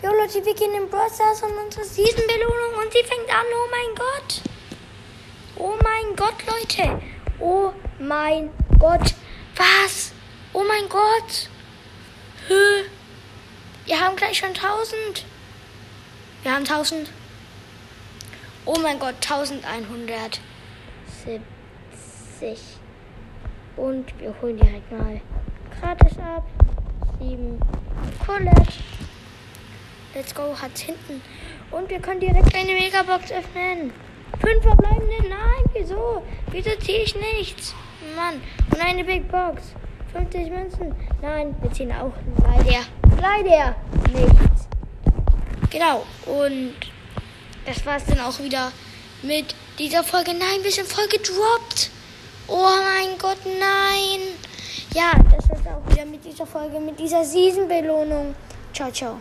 Jo Leute, wir gehen in Brawl Stars und unsere Season-Belohnung und sie fängt an. Oh mein Gott. Oh mein Gott, Leute. Oh mein Gott. Was? Oh mein Gott. Hö. Wir haben gleich schon 1000. Wir haben 1000. Oh mein Gott, 1170. Und wir holen direkt mal gratis ab. 7 Colette. Let's go, hat's hinten. Und wir können direkt eine Megabox öffnen. Fünf verbleibende? Nein, wieso? Wieso ziehe ich nichts? Mann. Und eine Big Box. 50 Münzen? Nein, wir ziehen auch leider. Leider nichts. Genau. Und das war's dann auch wieder mit dieser Folge. Nein, wir sind voll gedroppt. Oh mein Gott, nein. Ja, das war's auch wieder mit dieser Folge, mit dieser Season-Belohnung. Ciao, ciao.